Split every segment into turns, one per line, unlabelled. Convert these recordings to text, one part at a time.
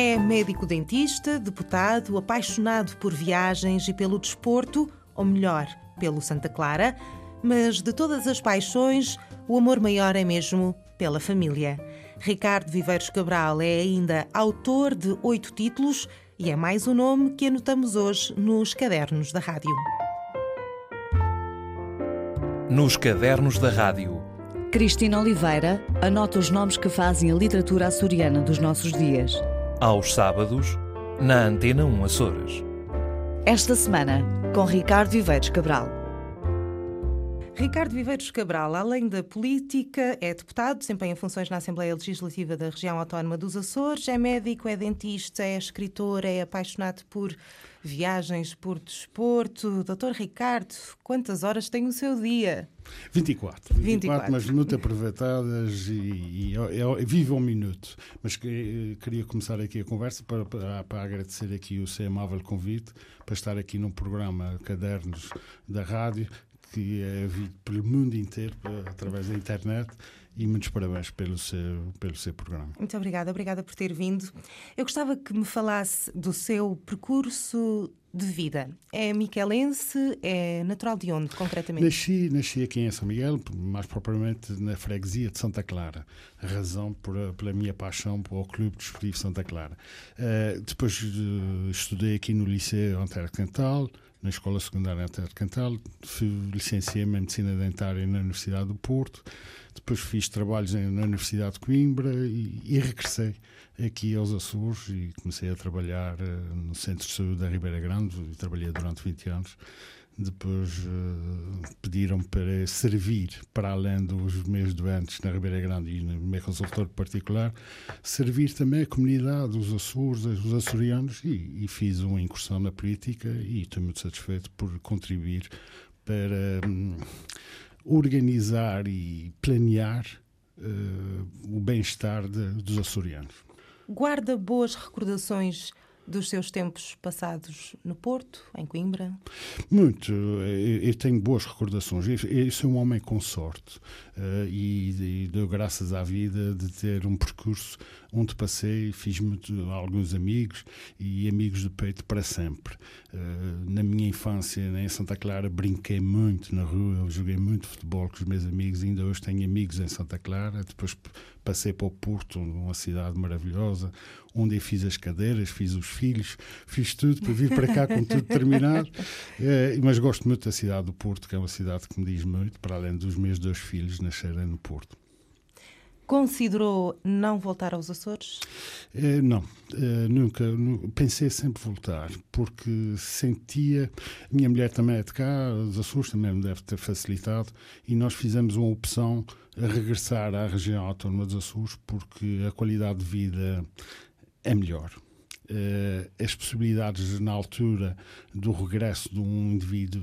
É médico-dentista, deputado, apaixonado por viagens e pelo desporto, ou melhor, pelo Santa Clara, mas de todas as paixões, o amor maior é mesmo pela família. Ricardo Viveiros Cabral é ainda autor de oito títulos e é mais o um nome que anotamos hoje nos cadernos da rádio.
Nos cadernos da rádio.
Cristina Oliveira anota os nomes que fazem a literatura açoriana dos nossos dias.
Aos sábados, na Antena 1 Açores.
Esta semana, com Ricardo Viveiros Cabral.
Ricardo Viveiros Cabral, além da política, é deputado, desempenha funções na Assembleia Legislativa da Região Autónoma dos Açores, é médico, é dentista, é escritor, é apaixonado por viagens, por desporto. Doutor Ricardo, quantas horas tem o seu dia?
24. 24, 24. mas muito aproveitadas e, e, e, e vivo um minuto. Mas que, queria começar aqui a conversa para, para, para, agradecer aqui o seu amável convite para estar aqui no programa Cadernos da Rádio que é visto pelo mundo inteiro através da internet e muitos parabéns pelo seu, pelo seu programa.
Muito obrigada, obrigada por ter vindo. Eu gostava que me falasse do seu percurso de vida. É miquelense, é natural de onde, concretamente?
Nasci, nasci aqui em São Miguel, mais propriamente na freguesia de Santa Clara. A razão por, pela minha paixão pelo Clube Desportivo Santa Clara. Uh, depois uh, estudei aqui no Liceu Antero Cantal, na Escola Secundária Antero Cantal, licenciei-me em Medicina Dentária na Universidade do Porto, depois fiz trabalhos na Universidade de Coimbra e, e regressei aqui aos Açores e comecei a trabalhar uh, no Centro de Saúde da Ribeira Grande e trabalhei durante 20 anos. Depois uh, pediram para servir, para além dos meus doentes na Ribeira Grande e no meu consultor particular, servir também a comunidade, os Açores, os açorianos, e, e fiz uma incursão na política e estou muito satisfeito por contribuir para um, organizar e planear uh, o bem-estar dos açorianos.
Guarda boas recordações dos seus tempos passados no Porto, em Coimbra?
Muito. Eu tenho boas recordações. Eu sou um homem com sorte uh, e, e dou graças à vida de ter um percurso onde passei, fiz muito, alguns amigos e amigos do peito para sempre. Uh, na minha infância, em Santa Clara, brinquei muito na rua, eu joguei muito futebol com os meus amigos, ainda hoje tenho amigos em Santa Clara. Depois passei para o Porto, uma cidade maravilhosa, onde eu fiz as cadeiras, fiz os filhos, fiz tudo para vir para cá com tudo terminado. Uh, mas gosto muito da cidade do Porto, que é uma cidade que me diz muito, para além dos meus dois filhos nascerem no Porto.
Considerou não voltar aos Açores?
É, não, é, nunca, nunca, Pensei sempre voltar, porque sentia. Minha mulher também é de cá, os Açores também me deve ter facilitado, e nós fizemos uma opção a regressar à região autónoma dos Açores, porque a qualidade de vida é melhor. Uh, as possibilidades na altura do regresso de um indivíduo,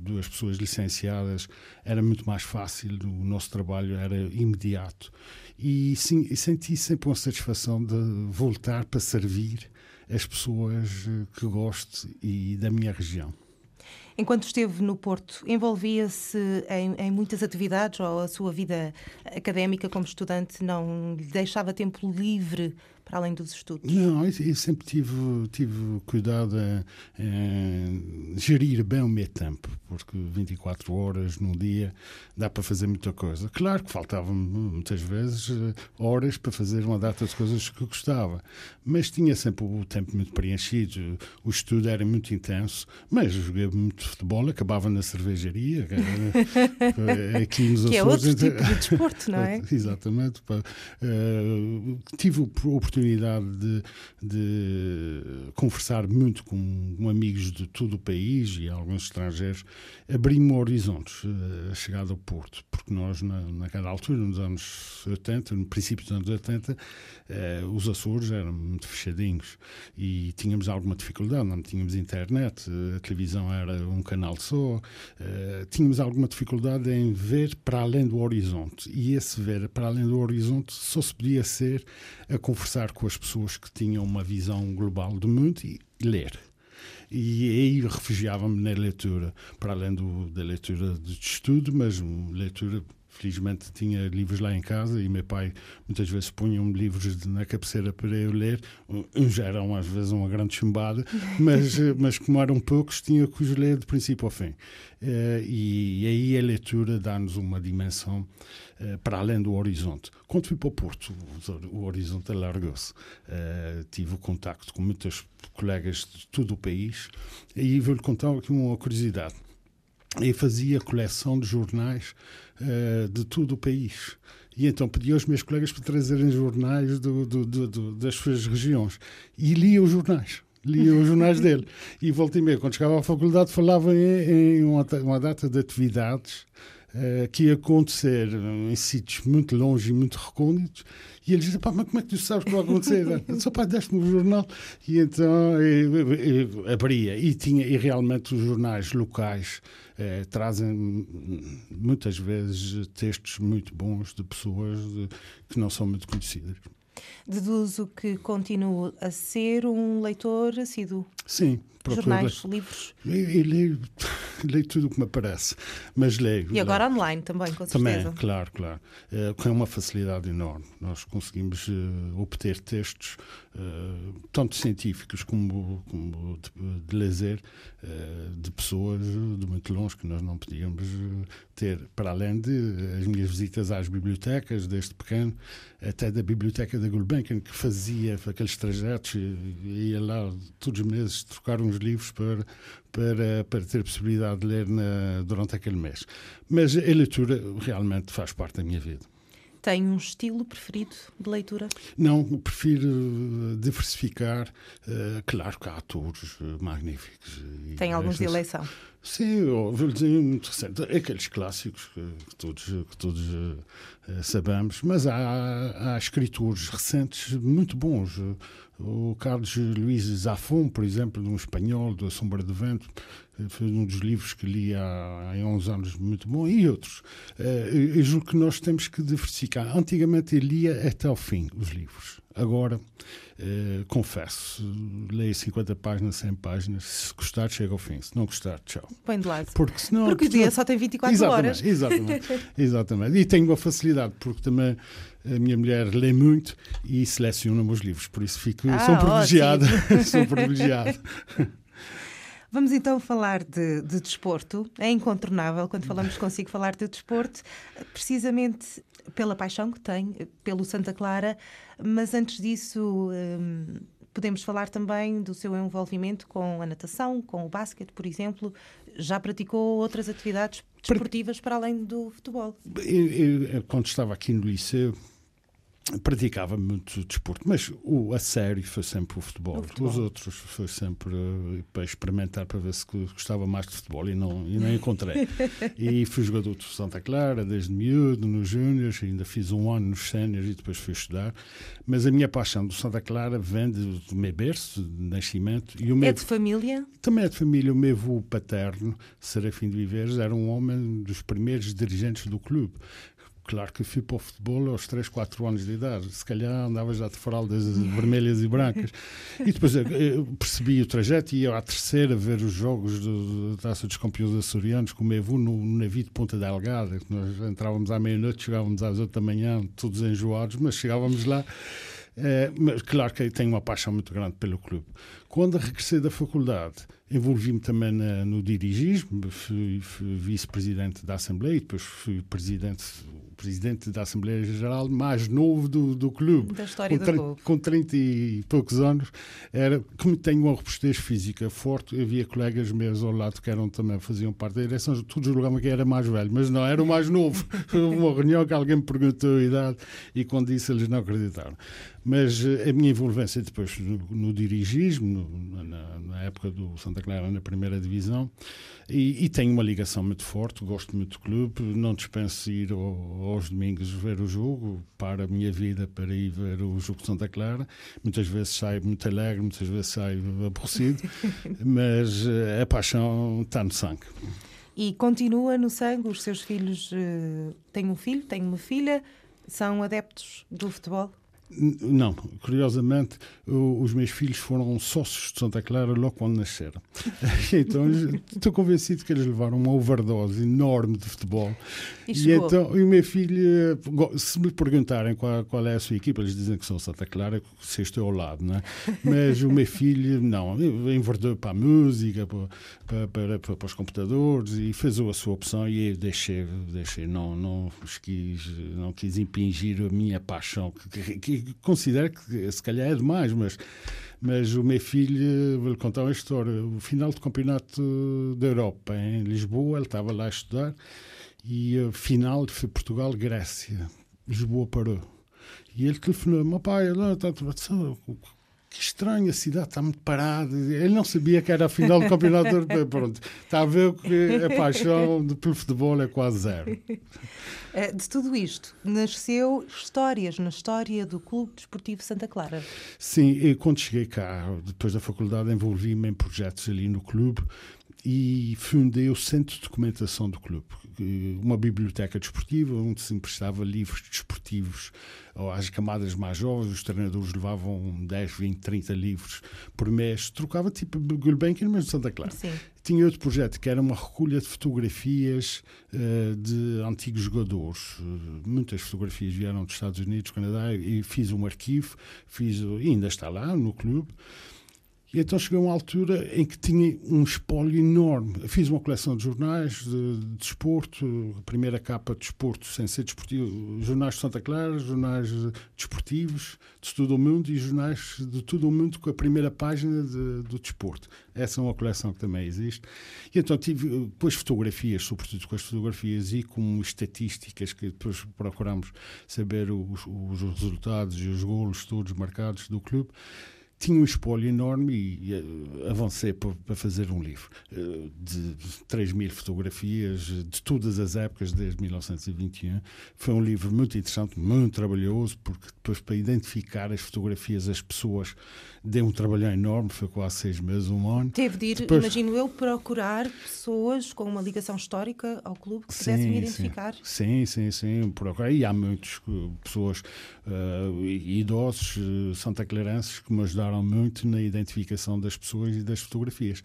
duas pessoas licenciadas, era muito mais fácil, o nosso trabalho era imediato. E sim, senti sempre uma satisfação de voltar para servir as pessoas eh, que gosto e da minha região.
Enquanto esteve no Porto, envolvia-se em, em, muitas atividades ou a sua vida académica como estudante não lhe deixava tempo livre para além dos estudos?
Não, eu, sempre tive, tive cuidado em, gerir bem o meu tempo, porque 24 horas num dia dá para fazer muita coisa. Claro que faltavam muitas vezes eh, horas para fazer uma data de coisas que gostava, mas tinha sempre o tempo muito preenchido, o estudo era muito intenso, mas joguei muito futebol, acabava na cervejaria,
eh, aqui nos Açores. Que é outro tipo de desporto, não é?
Exatamente. Uh, tive a oportunidade oportunidade de, de conversar muito com, amigos de todo o país e alguns estrangeiros, abri-me horizontes eh, a chegada ao Porto, porque nós, na, naquela altura, nos anos 80, no princípio dos anos 80, eh, os Açores eram muito fechadinhos e tínhamos alguma dificuldade, não tínhamos internet, a televisão era um canal só, eh, tínhamos alguma dificuldade em ver para além do horizonte. E esse ver para além do horizonte só se podia ser a conversar com as pessoas que tinham uma visão global do mundo e ler. E aí refugiava-me na leitura, para além do, da leitura de estudo, mas leitura Felizmente tinha livros lá em casa e meu pai muitas vezes punha-me livros na cabeceira para eu ler. Uns eram às vezes uma grande chumbada, mas, mas como eram poucos, tinha que os ler de princípio ao fim. Uh, e, e, aí a leitura dá-nos uma dimensão uh, para além do horizonte. Quando fui para o Porto, o horizonte alargou-se. Tive o contacto com muitos colegas de todo o país e vou-lhe contar aqui uma curiosidade e fazia coleção de jornais uh, de todo o país. E então pedi aos meus colegas para trazerem jornais do, do, do, das suas regiões. E lia os jornais. Lia os jornais dele. E volta e meia, quando chegava à faculdade, falava em, em uma, uma data de atividades uh, que ia acontecer em sítios muito longe e muito recônditos. E ele dizia, pá, mas como é que tu sabes que vai acontecer? Só pá, deste-me o jornal. E então eu, eu, abria. E, tinha, e realmente os jornais locais eh, trazem muitas vezes textos muito bons de pessoas de, que não são muito conhecidas.
Deduzo que continua a ser um leitor assíduo.
Sim,
jornais, livros.
E, leio, leio tudo o que me aparece, mas leio.
E agora leio. online também, com
certeza. Também, claro, claro. É, com uma facilidade enorme. Nós conseguimos uh, obter textos, uh, tanto científicos como, como de, de lazer, uh, de pessoas de muito longe que nós não podíamos ter, para além de as minhas visitas às bibliotecas, desde pequeno, até da biblioteca da Gulbenkian, que fazia aqueles trajetos, e ia lá todos os meses trocar uns livros para, para, para ter possibilidade de ler na, durante aquele mês. Mas a leitura realmente faz parte da minha vida.
Tem um estilo preferido de leitura?
Não, prefiro eh, diversificar. Uh, claro que há atores uh, magníficos.
Tem alguns de eleição?
Sim, vou dizer muito recente. Aqueles clássicos que, que todos, que todos uh, sabemos, mas há, há escritores recentes muito bons. O Carlos Luís Zafón, por exemplo, um espanhol, da Sombra do Vento, foi um dos livros que li há, há 11 anos, muito bom, e outros. Uh, eu julgo que nós temos que diversificar. Antigamente eu lia até ao fim os livros. Agora, uh, confesso, leio 50 páginas, 100 páginas. Se gostar, chega ao fim. Se não gostar, tchau.
Põe de lado.
Porque, senão,
porque o dia só tem 24
exatamente,
horas.
Exatamente, exatamente. E tenho uma facilidade, porque também a minha mulher lê muito e seleciona meus livros. Por isso fico, ah, sou privilegiado. sou privilegiado.
Vamos então falar de, de, desporto. É incontornável quando falamos consigo falar de desporto, precisamente pela paixão que tem pelo Santa Clara, mas antes disso. Hum, podemos falar também do seu envolvimento com a natação, com o basquete, por exemplo. Já praticou outras atividades desportivas para além do futebol?
Eu, eu, quando estava aqui no liceu, praticava muito desporto, mas o a sério foi sempre o futebol. o futebol. Os outros foi sempre uh, para experimentar para ver se gostava mais de futebol e não, e não encontrei. e fui jogador de Santa Clara desde miúdo, nos Júniors, ainda fiz um ano nos Séniors e depois fui estudar. Mas a minha paixão do Santa Clara vem do meu berço, de nascimento.
E o meu, é de família?
Também é de família. O meu avô paterno, Serafim de Viveres, era um homem dos primeiros dirigentes do clube. Claro que fui para o futebol aos 3, 4 anos de idade. Se calhar andava já de fraldas vermelhas e brancas. E depois eu percebi o trajeto e ia à terceira ver os jogos da Taça dos Campeões Açorianos com o meu avô no, no navio de Ponta Delgada. Nós entrávamos à meia-noite, chegávamos às 8 da manhã, todos enjoados, mas chegávamos lá. É, mas claro que tenho uma paixão muito grande pelo clube. Quando regressei da faculdade, envolvi-me também na, no dirigismo, fui, fui vice-presidente da Assembleia e depois fui presidente presidente da Assembleia Geral mais novo do, do clube.
Da história
com,
do clube.
Com 30 e poucos anos. Era, como tenho uma robustez física forte, havia colegas meus ao lado que eram também, faziam parte da direção, todos julgavam que era mais velho, mas não, era o mais novo. Houve uma reunião que alguém me perguntou a idade e quando disse eles não acreditaram. Mas eh, a minha envolvência depois no, no dirigismo, no, na, na, época do Santa Clara, na primeira divisão, e, e, tenho uma ligação muito forte, gosto muito do clube, não dispenso ir ao, aos domingos ver o jogo, para a minha vida para ir ver o jogo de Santa Clara. Muitas vezes saio muito alegre, muitas vezes saio aborrecido, mas eh, a paixão está no sangue.
E continua no sangue, os seus filhos, uh, têm um filho, têm uma filha, são adeptos do futebol?
Não, curiosamente, os meus filhos foram sócios de Santa Clara logo quando nasceram. então, estou convencido que eles levaram uma overdose enorme de futebol.
E,
e então, e o meu filho, se me perguntarem qual, qual, é a sua equipa, eles dizem que são Santa Clara, se estou ao lado, não é? Mas o meu filho, não, enverdou para a música, para, para, para, para, os computadores e fez a sua opção e eu deixei, deixei não, não, quis, não quis impingir a minha paixão, que, que considero que se calhar é demais, mas, mas o meu filho, vou-lhe contar uma história. O final do campeonato da Europa em Lisboa, ele estava lá a estudar e o final foi Portugal-Grécia. Lisboa parou. E ele telefonou: meu pai, está que estranho, a cidade está muito parada. Ele não sabia que era a final do Campeonato Europeu. Pronto, está a ver que a paixão pelo futebol é quase zero.
Eh, de tudo isto, nasceu histórias na história do Clube Desportivo Santa Clara.
Sim, e quando cheguei cá, depois da faculdade, envolvi-me em projetos ali no clube e fundei o Centro de Documentação do clube, uma biblioteca desportiva onde se emprestava livros desportivos às camadas mais jovens, os treinadores levavam 10, 20, 30 livros por mês, trocava tipo Gulbenkian, mas de Santa Clara.
Sim.
Tinha outro projeto que era uma recolha de fotografias uh, de antigos jogadores. Muitas fotografias vieram dos Estados Unidos, Canadá, e fiz um arquivo, fiz, ainda está lá no clube. E então chegou uma altura em que tinha um espólio enorme. Fiz uma coleção de jornais de, de desporto, a primeira capa de desporto sem ser desportivo, jornais de Santa Clara, jornais desportivos de todo o mundo e jornais de todo o mundo com a primeira página de, do desporto. Essa é uma coleção que também existe. E então tive depois fotografias, sobretudo com as fotografias e com estatísticas que depois procuramos saber os, os resultados e os golos todos marcados do clube tinha um espólio enorme e, e avancei para, fazer um livro eh, de 3 mil fotografias de todas as épocas, desde 1921. Foi um livro muito interessante, muito trabalhoso, porque depois para identificar as fotografias, as pessoas, deu um trabalho enorme, foi quase seis meses, um ano.
Teve de ir, depois... imagino eu, procurar pessoas com uma ligação histórica ao clube que sim, pudessem identificar.
Sim, sim, sim, procurei. E há muitas eh, pessoas, uh, idosos, uh, santaclarenses, que me ajudaram ajudaram muito na identificação das pessoas e das fotografias.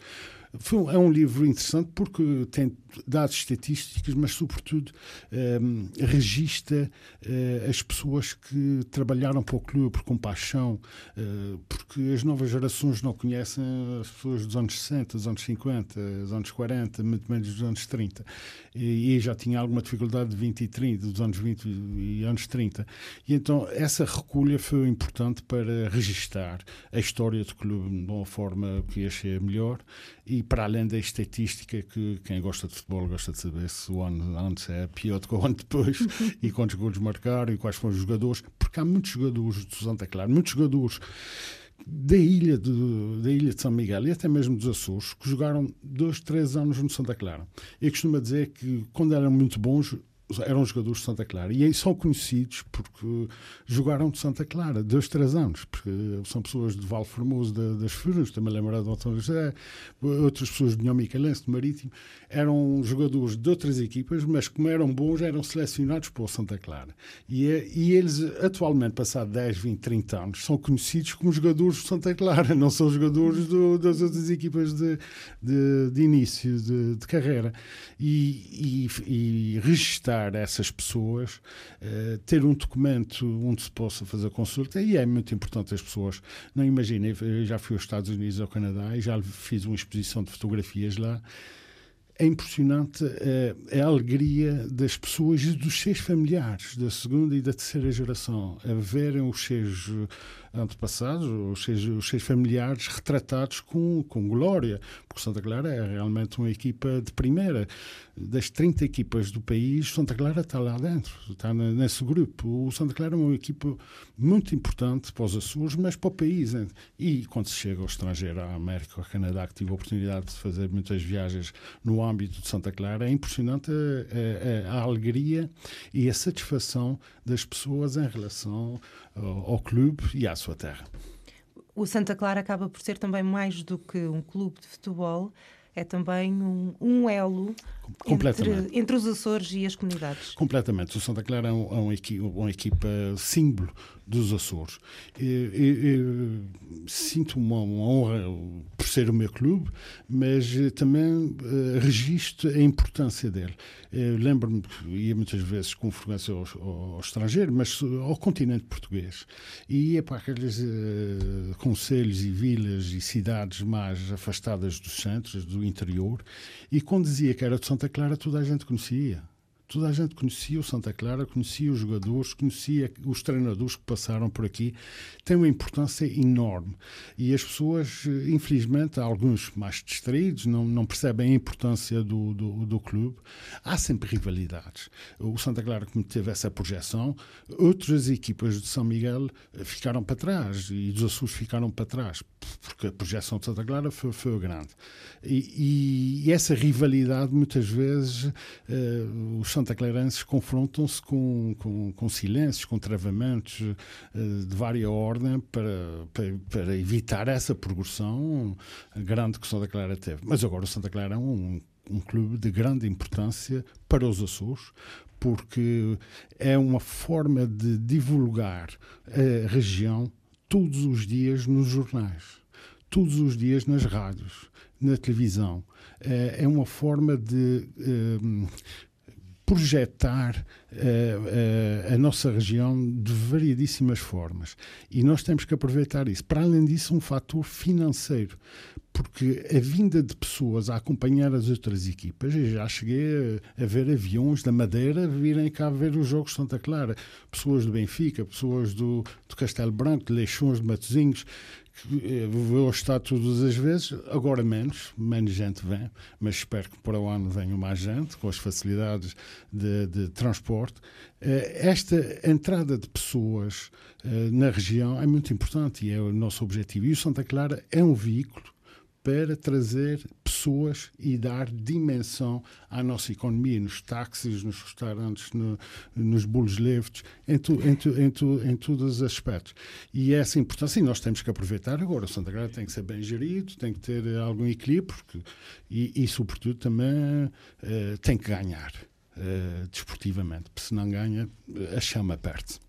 Foi, é um livro interessante porque tem dados estatísticos, mas, sobretudo, um, ehm, registra uh, as pessoas que trabalharam para o clube com paixão, uh, porque as novas gerações não conhecem as pessoas dos anos 60, dos anos 50, dos anos 40, muito menos dos anos 30. E, e já tinha alguma dificuldade de 20 e 30, dos anos 20 e anos 30. E então essa recolha foi importante para registar a história do clube de uma forma que achei melhor e para além da estatística que quem gosta de futebol gosta de saber se o ano antes é pior do que o ano depois e quantos gols marcaram e quais foram os jogadores, porque há muitos jogadores do Santa Clara, muitos jogadores da ilha, de, da ilha de São Miguel e até mesmo dos Açores, que jogaram dois, três anos no Santa Clara. Eu costumo dizer que quando eram muito bons, eram jogadores de Santa Clara. E aí são conhecidos porque jogaram de Santa Clara dois, três anos porque são pessoas de Val Formoso das Furnas, também lembrar de Antônio José outras pessoas de Nhão Micalense, do Marítimo eram jogadores de outras equipas mas como eram bons eram selecionados por Santa Clara. E, é, e eles atualmente, passado 10, 20, 30 anos são conhecidos como jogadores de Santa Clara não são jogadores do, das outras equipas de, de, de início de, de carreira. E, e, e registrar essas pessoas, uh, ter um documento onde se possa fazer consulta, e é muito importante as pessoas. Não imaginem, já fui aos Estados Unidos ao Canadá e já fiz uma exposição de fotografias lá. É impressionante uh, a alegria das pessoas e dos seus familiares, da segunda e da terceira geração, a verem os seus antepassados, os seus, os seus familiares retratados com, com glória, porque Santa Clara é realmente uma equipa de primeira. Das 30 equipas do país, Santa Clara está lá dentro, está nesse grupo. O Santa Clara é uma equipa muito importante para os Açores, mas para o país. E quando se chega ao estrangeiro, à América, ao Canadá, que tive a oportunidade de fazer muitas viagens no âmbito de Santa Clara, é impressionante a, a, a alegria e a satisfação das pessoas em relação ao, ao clube e à sua terra.
O Santa Clara acaba por ser também mais do que um clube de futebol, é também um, um elo Completamente. Entre, entre, os Açores e as comunidades.
Completamente. O Santa Clara é, um, é uma, equipa, uma equipa símbolo dos Açores. Eu, eu, eu sinto uma, uma, honra por ser o meu clube, mas também uh, registro a importância dele. Lembro-me que ia muitas vezes com frequência ao, ao, estrangeiro, mas ao continente português. E ia para aqueles uh, conselhos e vilas e cidades mais afastadas dos centros, do interior, e quando dizia que era de Santa Clara, toda a gente conhecia. Toda a gente conhecia o Santa Clara, conhecia os jogadores, conhecia os treinadores que passaram por aqui. Tem uma importância enorme. E as pessoas, infelizmente, alguns mais distraídos, não, não percebem a importância do, do, do, clube. Há sempre rivalidades. O Santa Clara, como teve essa projeção, outras equipas de São Miguel ficaram para trás e os Açores ficaram para trás, porque a projeção de Santa Clara foi, foi grande. E, e, essa rivalidade, muitas vezes, uh, os Santa Clarenses confrontam-se com, com, com, silêncios, com travamentos uh, de vária ordem para, para, para, evitar essa progressão grande que o Santa Clara teve. Mas agora o Santa Clara é um, um clube de grande importância para os Açores, porque é uma forma de divulgar a região todos os dias nos jornais, todos os dias nas rádios, na televisão. É, é uma forma de um, projetar uh, uh, a nossa região de variedíssimas formas. E nós temos que aproveitar isso. Para além disso, um fator financeiro, porque a vinda de pessoas a acompanhar as outras equipas, eu já cheguei a, a ver aviões da Madeira virem cá ver os Jogos de Santa Clara, pessoas do Benfica, pessoas do, do Castelo Branco, de Leixões, de Matosinhos, Vou estar todas as vezes, agora menos, menos gente vem, mas espero que para o ano venha mais gente, com as facilidades de, de transporte. Eh, esta entrada de pessoas eh, na região é muito importante e é o nosso objetivo. E o Santa Clara é um veículo para trazer pessoas e dar dimensão à nossa economia, nos táxis, nos restaurantes, no, nos bolos leves, em, tu, em, tu, em, tu, em todos os aspectos. E essa importância, e nós temos que aproveitar agora. O Santa Clara tem que ser bem gerido, tem que ter algum equilíbrio, porque, e, e, sobretudo, também uh, tem que ganhar uh, desportivamente, porque se não ganha, a chama perde-se.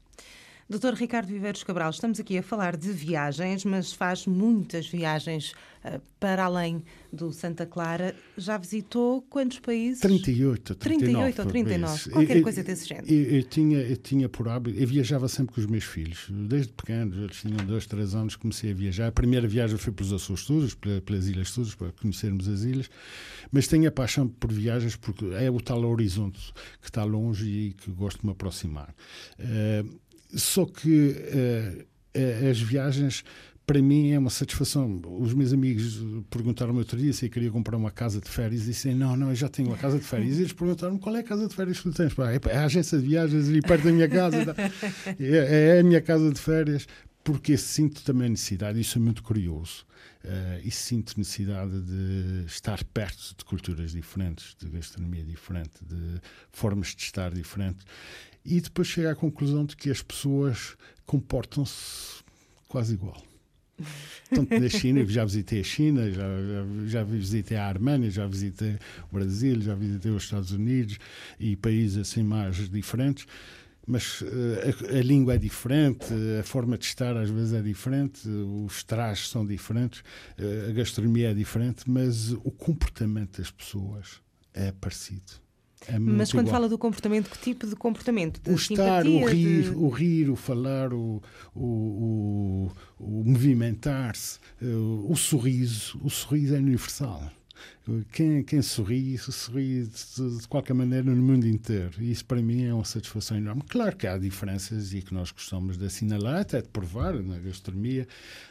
Doutor Ricardo Viveiros Cabral, estamos aqui a falar de viagens, mas faz muitas viagens uh, para além do Santa Clara. Já visitou quantos países?
38, 39. 38
ou 39, vezes. qualquer eu, coisa desse género.
Eu, eu, tinha, eu tinha por hábito, eu viajava sempre com os meus filhos, desde pequenos, eles tinham dois, três anos, comecei a viajar. A primeira viagem foi pelos Açores todos, pelas Ilhas todas, para conhecermos as ilhas, mas tenho a paixão por viagens porque é o tal horizonte que está longe e que gosto de me aproximar. Uh, só que uh, as viagens para mim é uma satisfação. Os meus amigos perguntaram-me outro dia se eu queria comprar uma casa de férias e disse: Não, não, eu já tenho uma casa de férias. E eles perguntaram-me qual é a casa de férias que tu tens. Pá, é a agência de viagens ali perto da minha casa. é, é, a minha casa de férias, porque sinto também necessidade, isso é muito curioso. Uh, e sinto necessidade de estar perto de culturas diferentes, de gastronomia diferente, de formas de estar diferentes e depois chega à conclusão de que as pessoas comportam-se quase igual. Tanto na China, já visitei a China, já, já, já, visitei a Arménia, já visitei o Brasil, já visitei os Estados Unidos e países assim mais diferentes. Mas uh, a, a, língua é diferente, a forma de estar às vezes é diferente, os trajes são diferentes, uh, a gastronomia é diferente, mas o comportamento das pessoas é parecido.
É Mas quando igual. fala do comportamento, que tipo de comportamento? De
o estar, o rir, de... o rir, o falar, o, o, o, o movimentar-se, eh, o sorriso. O sorriso é universal. Quem, quem sorri, sorri de, de, qualquer maneira no mundo inteiro. E isso para mim é uma satisfação enorme. Claro que há diferenças e que nós gostamos de assinalar, até de provar na gastronomia.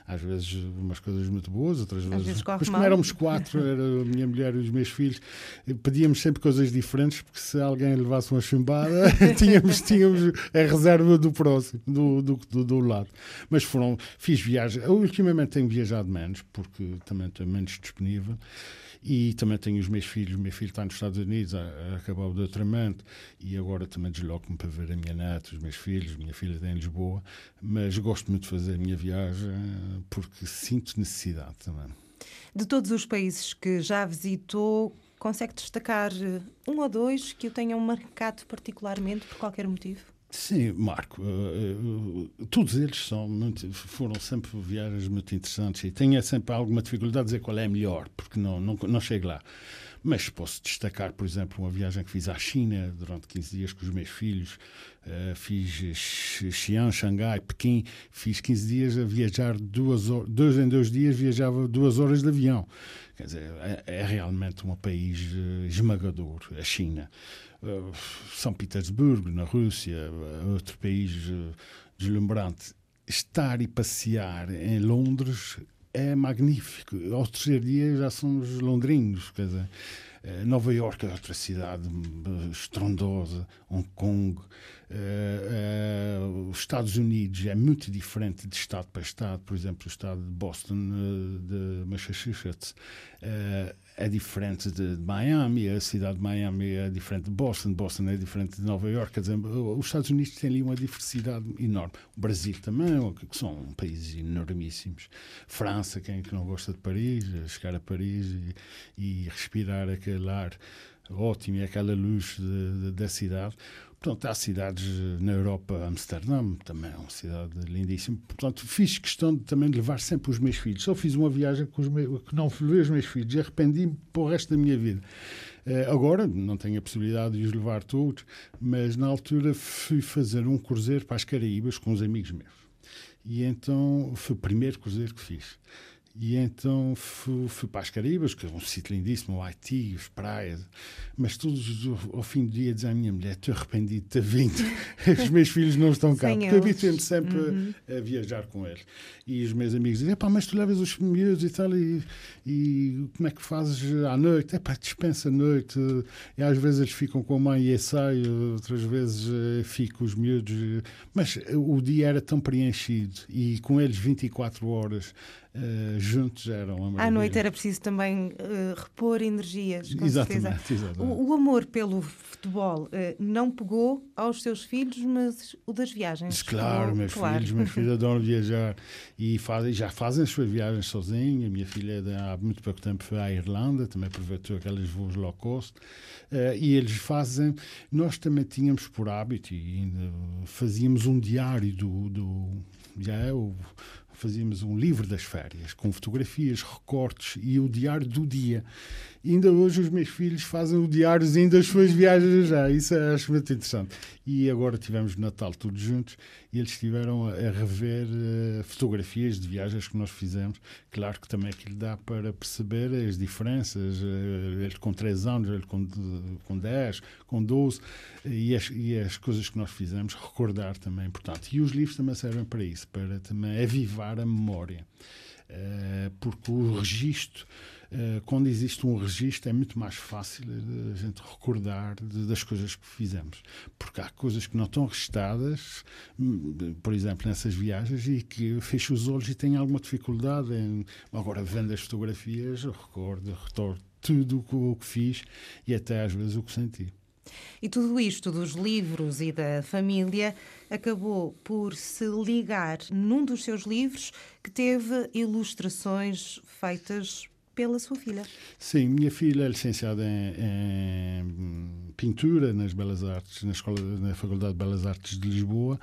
Às vezes umas coisas muito boas, outras
Às
vezes.
vezes
mas como éramos quatro, era a minha mulher e os meus filhos, pedíamos sempre coisas diferentes, porque se alguém levasse uma chumbada, tínhamos, tínhamos a reserva do próximo, do, do, do, do lado. Mas foram, fiz viagens. Ultimamente tenho viajado menos, porque também estou menos disponível. E também tenho os meus filhos. O meu filho está nos Estados Unidos a, a acabar o doutoramento e agora também desloco-me para ver a minha neta, os meus filhos. Minha filha está em Lisboa, mas gosto muito de fazer a minha viagem porque sinto necessidade também.
De todos os países que já visitou, consegue destacar eh, um ou dois que o tenham marcado particularmente por qualquer motivo?
Sim, Marco, uh, uh, todos eles são muito, foram sempre viagens muito interessantes e tenho sempre alguma dificuldade a dizer qual é a melhor, porque não, não, não chego lá. Mas posso destacar, por exemplo, uma viagem que fiz à China durante 15 dias com os meus filhos. Uh, fiz Xi'an, Xangai, Pequim. Fiz 15 dias a viajar duas dois em dois dias viajava duas horas de avião. Quer dizer, é, é realmente um país esmagador, a China. Uh, São Petersburgo, na Rússia, outro país deslumbrante. Estar e passear em Londres é magnífico. Ao terceiro dia já somos londrinos, quer dizer, eh, Nova York é outra cidade eh, estrondosa, Hong Kong, os Estados Unidos é muito diferente de estado para estado. Por exemplo, o estado de Boston, de Massachusetts, é diferente de, Miami. A cidade de Miami é diferente de Boston. Boston é diferente de Nova York. Quer dizer, os Estados Unidos têm ali uma diversidade enorme. O Brasil também, que são países enormíssimos. França, quem é que não gosta de Paris, chegar a Paris e, e respirar aquele ar ótimo e aquela luz da cidade. Portanto, há cidades na Europa, Amsterdã também é uma cidade lindíssima. Portanto, fiz questão de, também de levar sempre os meus filhos. Só fiz uma viagem com os meus, que não levei os meus filhos e arrependi-me para o resto da minha vida. Uh, agora, não tenho a possibilidade de os levar todos, mas na altura fui fazer um cruzeiro para as Caraíbas com uns amigos meus. E então foi o primeiro cruzeiro que fiz. E então fui, fui, para as Caraíbas, que é um sítio lindíssimo, o Haiti, as praias. Mas todos ao fim do dia dizem à minha mulher: Estou arrependido de ter vindo. os meus filhos não estão cá. porque habituei-me sempre uhum. a, a, viajar com eles. E os meus amigos dizem: Pá, mas tu levas os miúdos e tal, e, e como é que fazes à noite? É pá, dispensa a noite. E às vezes eles ficam com a mãe e saio, outras vezes uh, fico os miúdos. Mas o dia era tão preenchido e com eles 24 horas uh, juntos eram uma
À noite era preciso também uh, repor energias.
Exatamente, exatamente.
O, o, amor pelo futebol uh, não pegou aos seus filhos, mas o das viagens.
Claro, meus claro. filhos, meus filhos adoram viajar e fazem, já fazem as suas viagens sozinhos. A minha filha há muito pouco tempo foi à Irlanda, também aproveitou aqueles voos low cost. e eles fazem. Nós também tínhamos por hábito e fazíamos um diário do, do já é o fazíamos um livro das férias, com fotografias, recortes e o diário do dia. Ainda hoje os meus filhos fazem o diáriozinho das suas viagens já. Isso acho muito interessante. E agora tivemos Natal todos juntos e eles estiveram a, a rever uh, fotografias de viagens que nós fizemos. Claro que também aquilo dá para perceber as diferenças. Uh, ele com 3 anos, ele com, com 10, com 12 e as, e as coisas que nós fizemos, recordar também é importante. E os livros também servem para isso, para também avivar a memória. Uh, porque o registro eh, quando existe um registro, é muito mais fácil a gente recordar de, das coisas que fizemos. Porque há coisas que não estão registadas, hum, por exemplo, nessas viagens, e que fecho os olhos e tenho alguma dificuldade em. Agora, vendo as fotografias, eu recordo, retorno tudo o que fiz e até às vezes o que senti.
E tudo isto dos livros e da família acabou por se ligar num dos seus livros que teve ilustrações feitas pela sua filha.
Sim, minha filha é licenciada em, em, pintura nas Belas Artes, na, escola, na Faculdade de Belas Artes de Lisboa,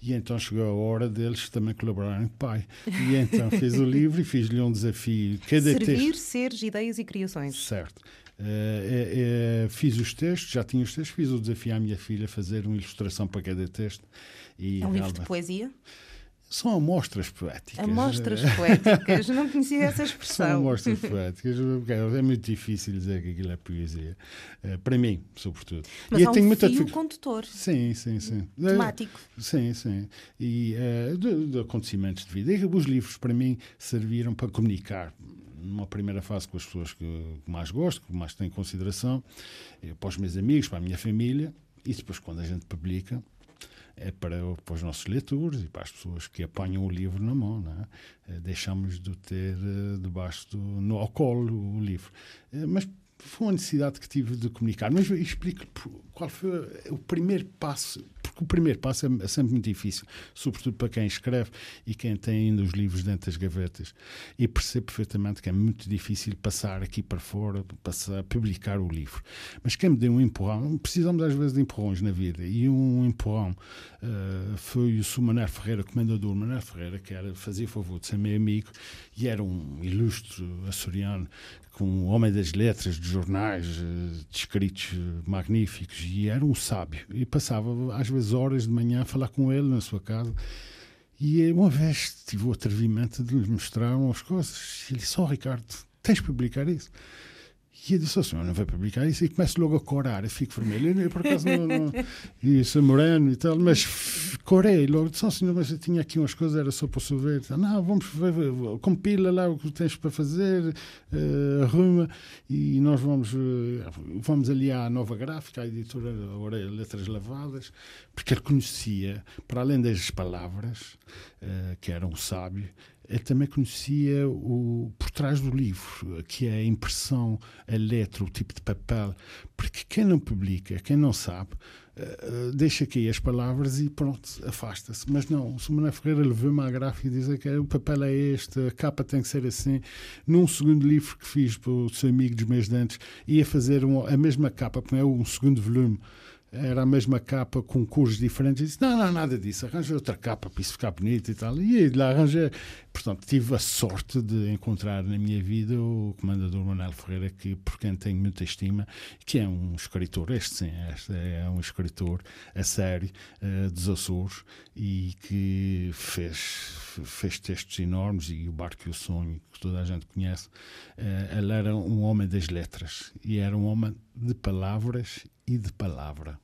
e então chegou a hora deles também colaborarem com o pai. E então fez o livro e fiz-lhe um desafio.
Cada Servir, texto... seres, ideias e criações.
Certo. Uh, fiz os textos, já tinha os textos, fiz o desafio à minha filha fazer uma ilustração para cada texto.
E é um livro de poesia?
São amostras poéticas.
Amostras poéticas, não conhecia essa expressão.
São amostras poéticas, é muito difícil dizer que aquilo é poesia. Eh, para mim, sobretudo.
Mas e há um tenho fio muita... condutor.
Sim, sim, sim.
Temático.
Sim, sim. E uh, de, de, acontecimentos de vida. E os livros, para mim, serviram para comunicar numa primeira fase com as pessoas que mais gosto, que mais tenho consideração, eh, para os meus amigos, para a minha família, e depois, quando a gente publica, é para, para os nossos leitores e para as pessoas que apanham o livro na mão. É? Eh, deixamos de ter eh, debaixo do, no, ao colo o livro. Eh, mas foi uma necessidade que tive de comunicar. Mas explico qual foi o primeiro passo. porque o primeiro passo é, é sempre muito difícil, sobretudo para quem escreve e quem tem ainda os livros dentro das gavetas. E percebo perfeitamente que é muito difícil passar aqui para fora, passar, publicar o livro. Mas quem me deu um empurrão, precisamos às vezes de empurrões na vida, e um empurrão uh, foi o Sr. Mané Ferreira, comendador Mané Ferreira, que era, fazia favor de ser meu amigo, e era um ilustre açoriano com um homem das letras, de jornais, eh, de escritos magníficos, e era um sábio. E passava, às vezes, horas de manhã a falar com ele na sua casa. E uma vez tive o atrevimento de lhe mostrar umas coisas. E ele disse: Oh, Ricardo, tens de publicar isso. E eu disse, o senhor não vai publicar isso? E começo logo a corar, eu fico vermelho. Eu, por acaso, não, não, sou moreno e tal, mas corei logo. Disse, oh, senhor, mas eu tinha aqui umas coisas, era só para o ver. Não, vamos ver, compila lá o que tens para fazer, uh, arruma, e nós vamos, uh, vamos ali à nova gráfica, à editora, agora Letras Lavadas, porque ele conhecia, para além das palavras, uh, que era um sábio, ele também conhecia o por trás do livro, que é a impressão, a letra, o tipo de papel, porque quem não publica, quem não sabe, uh, deixa aqui as palavras e pronto, afasta-se. Mas não, o Manuel Ferreira levou-me à gráfica e diz que o papel é este, a capa tem que ser assim. Num segundo livro que fiz para o seu amigo dos meus dentes, ia fazer um, a mesma capa, porque é um segundo volume era a mesma capa com cores diferentes. E disse: Não, não, nada disso, arranja outra capa para isso ficar bonito e tal. E lá arranjei. Portanto, tive a sorte de encontrar na minha vida o comandador Manuel Ferreira, que, por quem tenho muita estima, que é um escritor, este sim, este é um escritor a sério uh, dos Açores e que fez, fez textos enormes. E o Barco e o Sonho, que toda a gente conhece, uh, ele era um homem das letras e era um homem de palavras e de palavra.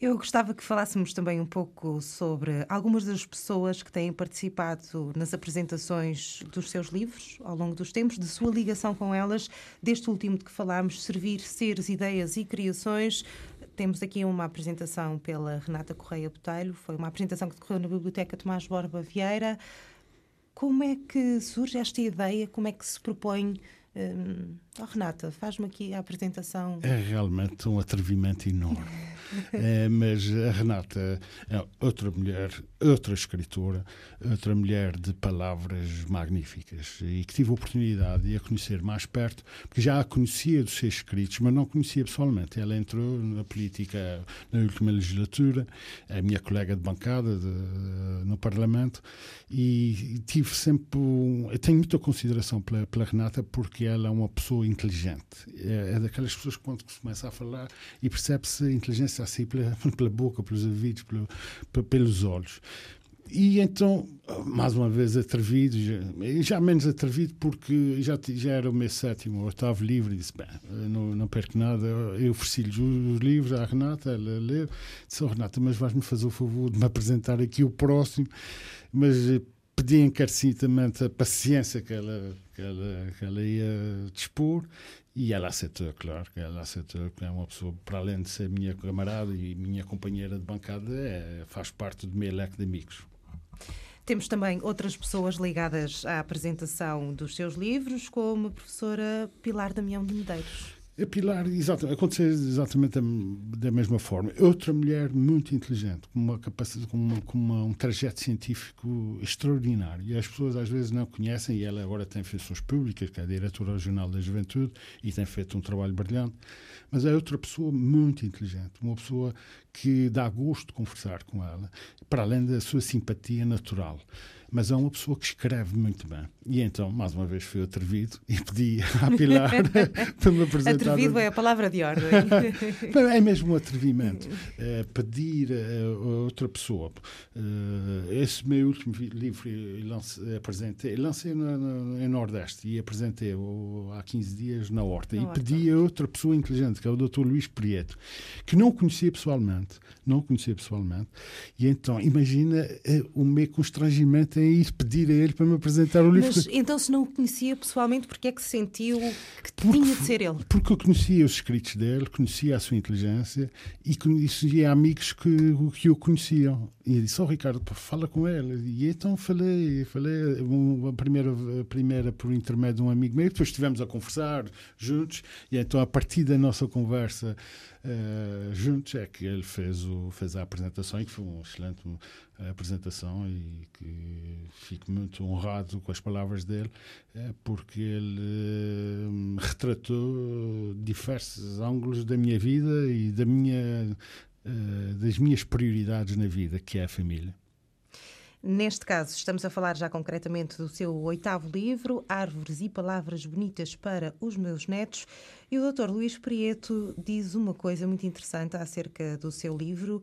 Eu gostava que falássemos também um pouco sobre algumas das pessoas que têm participado nas apresentações dos seus livros ao longo dos tempos, de sua ligação com elas, deste último de que falámos, Servir, Seres, Ideias e Criações. Temos aqui uma apresentação pela Renata Correia Botelho, foi uma apresentação que decorreu na Biblioteca Tomás Borba Vieira. Como é que surge esta ideia? Como é que se propõe Hum, oh, Renata, faz-me aqui a apresentação.
É realmente um atrevimento enorme. é, mas a Renata é outra mulher, outra escritora, outra mulher de palavras magníficas e que tive a oportunidade de a conhecer mais perto, porque já a conhecia dos seus escritos, mas não conhecia pessoalmente. Ela entrou na política na última legislatura, é minha colega de bancada de, no Parlamento, e tive sempre. Um, eu tenho muita consideração pela, pela Renata porque ela é uma pessoa inteligente. É, é daquelas pessoas que quando começa a falar e percebe-se a inteligência assim pela, pela boca, pelos ouvidos, pelo, pelos olhos. E então, mais uma vez atrevido, já, já, menos atrevido porque já, já era o meu sétimo ou oitavo livro e disse, bem, não, não perco nada, eu ofereci-lhe os livros à Renata, ela leu, disse, oh, Renata, mas vais-me fazer o favor de me apresentar aqui o próximo, mas pedi encarecidamente a paciência que ela, que ela, que ela ia dispor e ela aceitou, claro, que ela aceitou, que é uma pessoa, para além de ser minha camarada e minha companheira de bancada, é, faz parte do meu leque de amigos.
Temos também outras pessoas ligadas à apresentação dos seus livros, como a professora Pilar Damião de Medeiros.
A Pilar, exatamente, aconteceu exatamente da mesma forma. Outra mulher muito inteligente, com uma capacidade, com, uma, com uma, um trajeto científico extraordinário. E as pessoas às vezes não conhecem, e ela agora tem funções públicas, que é a diretora regional da juventude, e tem feito um trabalho brilhante. Mas é outra pessoa muito inteligente, uma pessoa que dá gosto de conversar com ela, para além da sua simpatia natural mas é uma pessoa que escreve muito bem. E então, mais uma vez, fui atrevido e pedi à Pilar para me apresentar.
Atrevido é a palavra de ordem.
é mesmo um atrevimento. É, pedir a outra pessoa. Eh, esse meu último livro lance, apresentei, lancei no, no, em Nordeste e apresentei há 15 dias na Horta. e pedi a outra pessoa inteligente, que é o Dr. Luís Prieto, que não conhecia pessoalmente. Não conhecia pessoalmente. E então, imagina eh, o meu constrangimento em ir pedir a ele para me apresentar o livro.
Mas então, se não o conhecia pessoalmente, porque é que sentiu que porque, tinha de ser ele?
Porque eu conhecia os escritos dele, conhecia a sua inteligência e conhecia amigos que, que o conheciam. E disse: Oh, Ricardo, fala com ele. E então falei, falei a primeira, a primeira por intermédio de um amigo meu, depois estivemos a conversar juntos, e então a partir da nossa conversa uh, juntos é que ele fez, o, fez a apresentação e que foi uma excelente apresentação e que fico muito honrado com as palavras dele, porque ele retratou diversos ângulos da minha vida e da minha, das minhas prioridades na vida, que é a família.
Neste caso, estamos a falar já concretamente do seu oitavo livro, Árvores e Palavras Bonitas para os Meus Netos. E o Dr. Luís Prieto diz uma coisa muito interessante acerca do seu livro.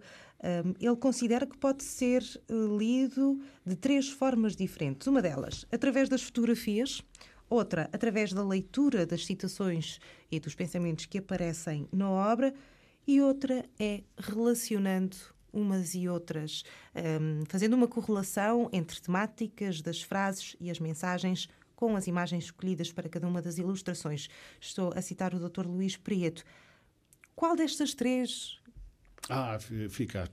ele considera que pode ser eh, lido de três formas diferentes. Uma delas, através das fotografias, outra, através da leitura das citações e dos pensamentos que aparecem na obra, e outra é relacionando umas e outras, um, fazendo uma correlação entre temáticas das frases e as mensagens com as imagens escolhidas para cada uma das ilustrações. Estou a citar o Dr. Luís Prieto. Qual destas três
ah, fica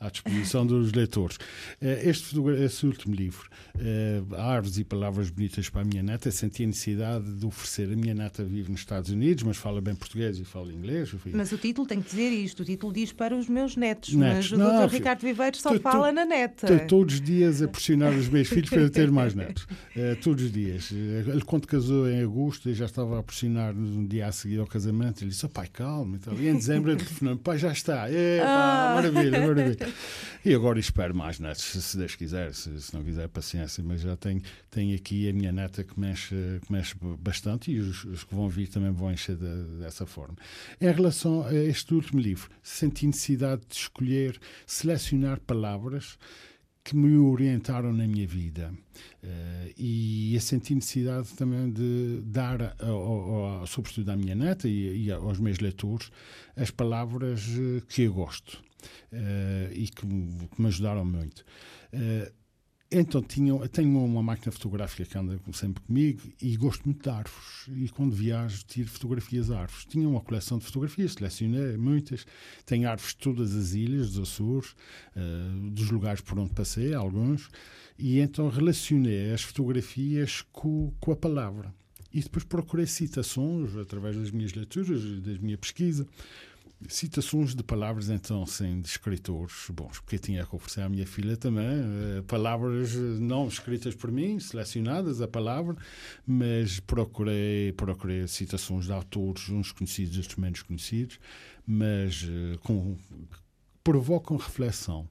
à disposição dos leitores. Eh, este, este último livro, eh, Árvores e Palavras Bonitas para a minha neta, senti a necessidade de oferecer. A minha neta vive nos Estados Unidos, mas fala bem português e fala inglês.
Mas o título tem que dizer isto. O título diz para os meus netos, netos. mas o Não, Dr. Ricardo Viveiro só fala na neta.
Estou todos os dias a pressionar os meus filhos para ter mais netos. Uh, todos os dias. Ele, quando casou em agosto, eu já estava a pressionar no dia a seguir ao casamento. Ele disse: oh, pai, calma. E em dezembro ele telefonou pai, já está. Ah. maravilha, maravilha. E agora espero mais netos, se Deus quiser, se, se, não quiser, paciência. Mas já tenho, tenho aqui a minha neta que mexe, que mexe bastante e os, os que vão vir também vão encher de, dessa forma. Em relação a este último livro, senti necessidade de escolher, selecionar palavras que me orientaram na minha vida. Uh, e eu senti necessidade também de dar, sobretudo à minha neta e, e, aos meus leitores, as palavras eh, que eu gosto uh, e que, que, me ajudaram muito. Uh, então tinha, tenho uma máquina fotográfica que anda sempre comigo e gosto muito de árvores. E quando viajo, tiro fotografias de árvores. Tinha uma coleção de fotografias, selecionei muitas. Tenho árvores de todas as ilhas dos Açores, uh, dos lugares por onde passei, alguns. E então relacionei as fotografias com, com a palavra. E depois procurei citações através das minhas leituras, da minha pesquisa Citações de palavras, então, sim, de escritores, bons, porque tinha que oferecer à minha filha também uh, palavras não escritas por mim, selecionadas a palavra, mas procurei, procurei citações de autores, uns conhecidos, outros menos conhecidos, mas uh, com, provocam reflexão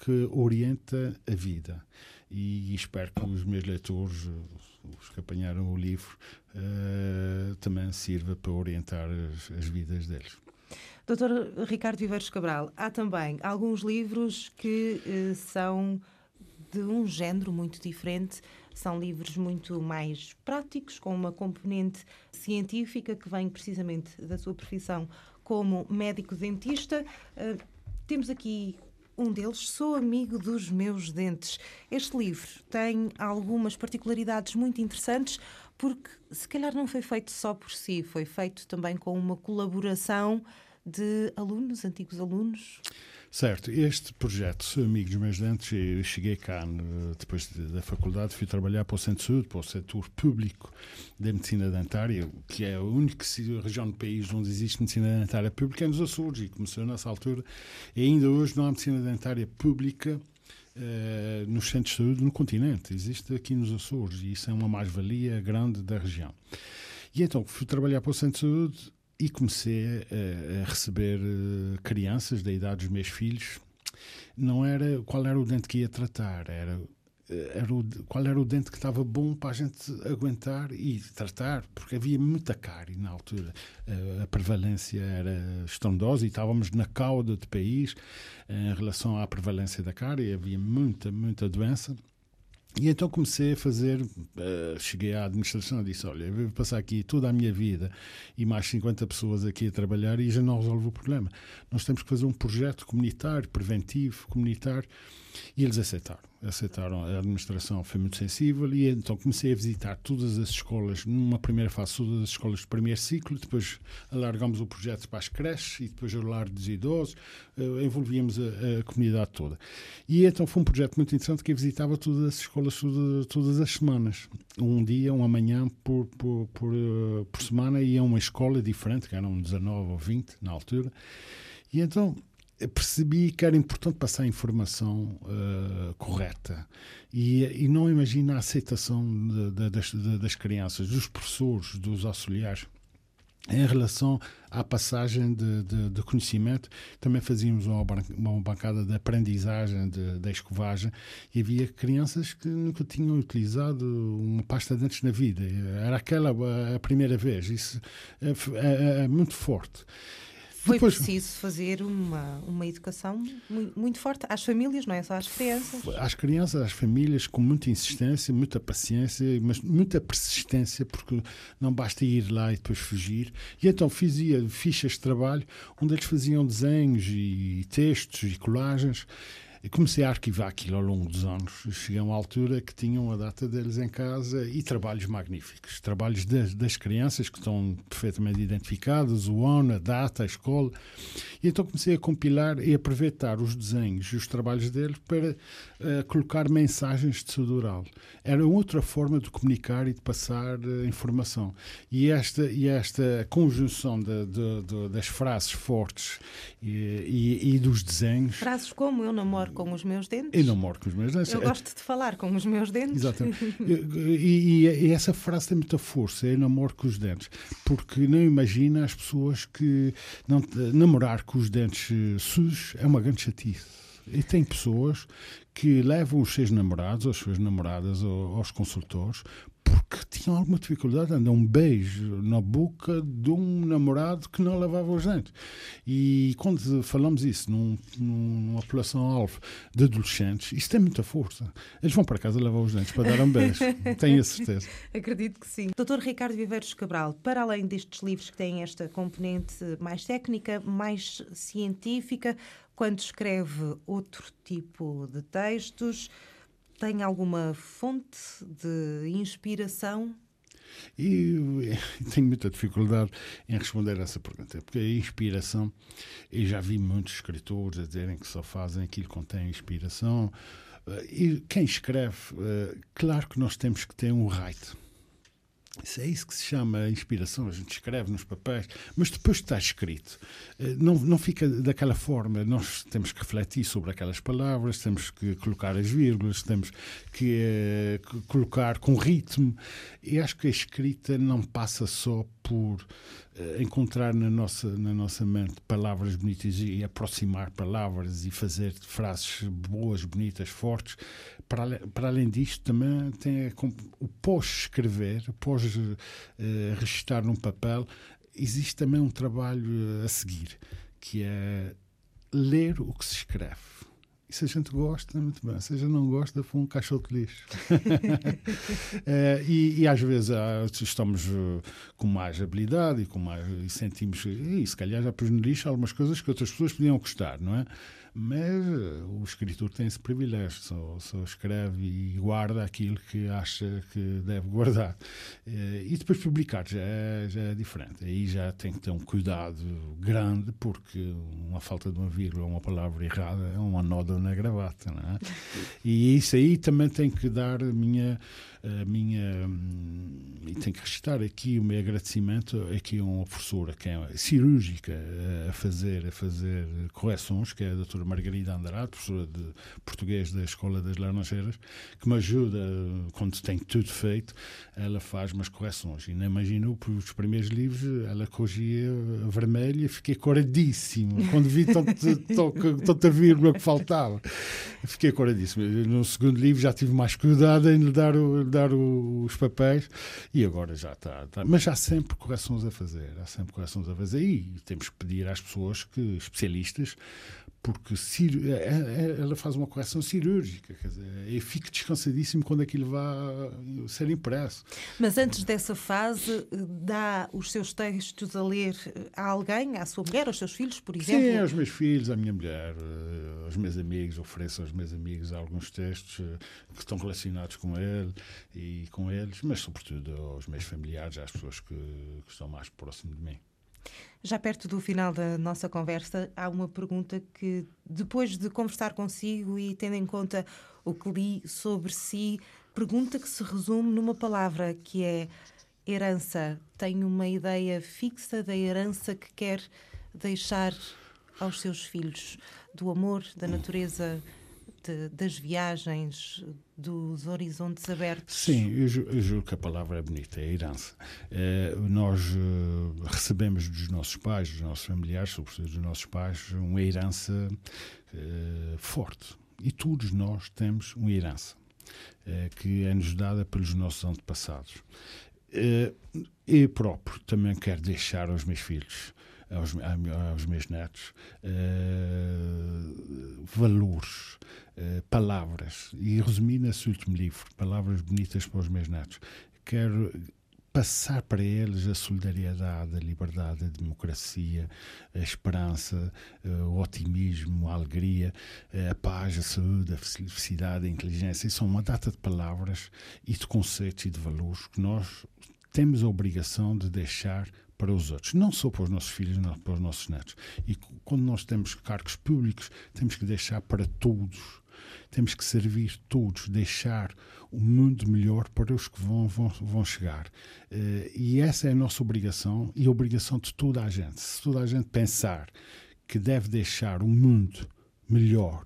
que orienta a vida. E espero que os meus leitores, os que apanharam o livro, uh, também sirva para orientar as, as vidas deles.
Doutor Ricardo Viveiros Cabral, há também alguns livros que eh, são de um género muito diferente. São livros muito mais práticos, com uma componente científica que vem precisamente da sua profissão como médico-dentista. Uh, temos aqui um deles, Sou Amigo dos Meus Dentes. Este livro tem algumas particularidades muito interessantes, porque se calhar não foi feito só por si, foi feito também com uma colaboração de alunos, antigos alunos?
Certo, este projeto, Amigos Meus Dentes, eu cheguei cá depois da faculdade, fui trabalhar para o Centro Saúde, para o setor público da medicina dentária, que é a única região do país onde existe medicina dentária pública, é nos Açores, e começou nessa altura. E ainda hoje não há medicina dentária pública Uh, nos centros de saúde no continente. Existe aqui nos Açores e isso é uma mais-valia grande da região. E então fui trabalhar para o centro de saúde e comecei a, a receber uh, crianças da idade dos meus filhos. Não era qual era o dente que ia tratar, era, eh, era o, qual era o dente que estava bom para a gente aguentar e tratar, porque havia muita cárie na altura. Uh, a prevalência era estrondosa e estávamos na cauda do país em relação à prevalência da cárie, havia muita, muita doença. E então comecei a fazer, uh, cheguei à administração e disse, olha, eu vou passar aqui toda a minha vida e mais 50 pessoas aqui a trabalhar e já não resolvo o problema. Nós temos que fazer um projeto comunitário, preventivo, comunitário, e eles aceitaram aceitaram, a administração foi muito sensível e então comecei a visitar todas as escolas, numa primeira fase, todas as escolas do primeiro ciclo, depois alargamos o projeto para as creches e depois o lar dos idosos, uh, envolvíamos a, a, comunidade toda. E então foi um projeto muito interessante que eu visitava todas as escolas todas, todas as semanas. Um dia, uma manhã por, por, por, uh, por semana ia a uma escola diferente, que eram 19 ou 20 na altura, e então percebi que era importante passar a informação uh, correta e, e, não imagina a aceitação de, de, das, de, das crianças, dos professores, dos auxiliares em relação à passagem de, conhecimento, também fazíamos uma, uma bancada de aprendizagem da escovagem e havia crianças que nunca tinham utilizado uma pasta de dentes na vida. Era aquela a primeira vez. Isso é, é, é muito forte.
Foi Depois, preciso fazer uma, uma educação muito, muito, forte às famílias, não é só às crianças.
Às crianças, às famílias, com muita insistência, muita paciência, mas muita persistência, porque não basta ir lá e depois fugir. E então fazia fichas de trabalho onde eles faziam desenhos e textos e colagens comecei a arquivar aquilo ao longo dos anos. Cheguei a uma altura que tinham a data deles em casa e trabalhos magníficos. Trabalhos das, das crianças que estão perfeitamente identificados, o ano, a data, a escola. E então comecei a compilar e aproveitar os desenhos e os trabalhos deles para uh, colocar mensagens de saúde oral. Era outra forma de comunicar e de passar uh, informação. E esta, e esta conjunção de, de, de, das frases fortes e, e, e dos desenhos.
Frases como eu namoro com os meus dentes.
Eu namoro com os meus dentes.
Eu gosto de falar com os meus dentes.
Exatamente. e, e, e, essa frase tem muita força, eu namoro com os dentes, porque não imagina as pessoas que não, namorar com os dentes eh, sujos é uma grande chatice. E tem pessoas que levam os seus namorados, as suas namoradas aos consultores porque tinham alguma dificuldade em dar um beijo na boca de um namorado que não lavava os dentes. E quando falamos isso num, numa população-alvo de adolescentes, isso tem muita força. Eles vão para casa lavar os dentes para dar um beijo, tenho a certeza.
Acredito que sim. Doutor Ricardo Viveiros Cabral, para além destes livros que têm esta componente mais técnica, mais científica, quando escreve outro tipo de textos, tem alguma fonte de inspiração?
E tenho muita dificuldade em responder a essa pergunta, porque a inspiração, e já vi muitos escritores a dizerem que só fazem aquilo que contém inspiração. Eh, e quem escreve, eh, claro que nós temos que ter um right isso é isso que se chama inspiração. A gente escreve nos papéis, mas depois está escrito. Eh, não, não fica daquela forma. Nós temos que refletir sobre aquelas palavras, temos que colocar as vírgulas, temos que uh, colocar com ritmo. E acho que a escrita não passa só por uh, encontrar na nossa, na nossa mente palavras bonitas e aproximar palavras e fazer frases boas, bonitas, fortes. Para, para além disto, também tem o pós-escrever, pós-registrar uh, num papel, existe também um trabalho a seguir, que é ler o que se escreve e se a gente gosta, muito bem. Se a gente não gosta, foi um caixote de lixo. é, e, e, às vezes ah, estamos uh, com mais habilidade e, com mais, e sentimos, e se calhar já pus no lixo algumas coisas que outras pessoas podiam gostar, não é? Mas uh, o escritor tem esse privilégio, só, só, escreve e guarda aquilo que acha que deve guardar. Uh, e depois publicar já é, já é diferente. Aí já tem que ter um cuidado grande, porque uma falta de uma vírgula, uma palavra errada é uma noda na gravata. Não é? E isso aí também tem que dar a minha a minha e tenho que registrar aqui o meu agradecimento aqui a uma professora que é cirúrgica a fazer a fazer correções que é a doutora Margarida Andrade professora de português da Escola das Laranjeiras que me ajuda quando tem tudo feito ela faz umas correções. E não imaginou por os primeiros livros ela corrigia vermelha fiquei coradíssimo. Quando vi tanta vírgula que faltava fiquei coradíssimo. No segundo livro já tive mais cuidado em lhe dar o dar o, os papéis e agora já está, está, Mas há sempre correções a fazer, há sempre correções a fazer e temos que pedir às pessoas que, especialistas, porque é, é, ela faz uma correção cirúrgica, quer dizer, e fica descansadíssimo quando aquilo vai ser impresso.
Mas antes dessa fase, dá os seus textos a ler a alguém, à sua mulher, aos seus filhos, por exemplo?
Sim, aos meus filhos, à minha mulher, eh, aos meus amigos, ofereço aos meus amigos alguns textos eh, que estão relacionados com ele e com eles, mas sobretudo aos meus familiares, às pessoas que, que estão mais próximo de mim.
Já perto do final da nossa conversa, há uma pergunta que, depois de conversar consigo e tendo em conta o que li sobre si, pergunta que se resume numa palavra que é herança. Tem uma ideia fixa da herança que quer deixar aos seus filhos do amor, da natureza de, das viagens, dos horizontes abertos.
Sim, eu, eu julgo que a palavra é bonita, é herança. É, nós uh, recebemos dos nossos pais, dos nossos familiares, sobretudo dos nossos pais, uma herança uh, forte. E todos nós temos uma herança que é-nos dada pelos nossos antepassados. eu próprio também quero deixar aos meus filhos aos, aos meus netos uh, valores, uh, palavras. E resumi nesse último livro, palavras bonitas para os meus netos. Quero passar para eles a solidariedade, a liberdade, a democracia, a esperança, eh, o otimismo, a alegria, a paz, a saúde, a felicidade, a inteligência. Isso são uma data de palavras e de conceitos e de valores que nós temos a obrigação de deixar para os outros, não só para os nossos filhos, não para os nossos netos. E quando nós temos cargos públicos, temos que deixar para todos. Temos que servir todos, deixar o mundo melhor para os que vão, vão, vão chegar. Uh, e essa é a nossa obrigação e a obrigação de toda a gente. Se toda a gente pensar que deve deixar o mundo melhor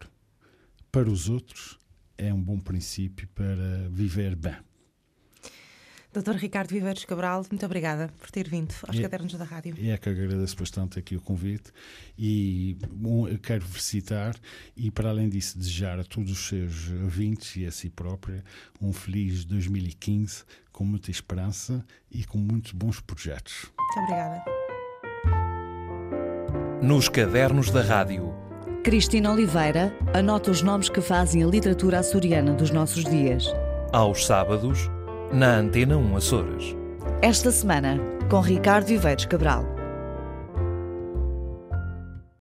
para os outros, é um bom princípio para viver bem.
Doutor Ricardo Viveiros Cabral, muito obrigada por ter vindo aos é, Cadernos da Rádio.
É que agradeço bastante aqui o convite e bom, quero citar e, para além disso, desejar a todos os seus ouvintes e a si própria um feliz 2015 com muita esperança e com muitos bons projetos.
Muito obrigada.
Nos Cadernos da Rádio.
Cristina Oliveira anota os nomes que fazem a literatura açoriana dos nossos dias.
Aos sábados na Antena 1 Açores.
Esta semana, com Ricardo Viveiros Cabral.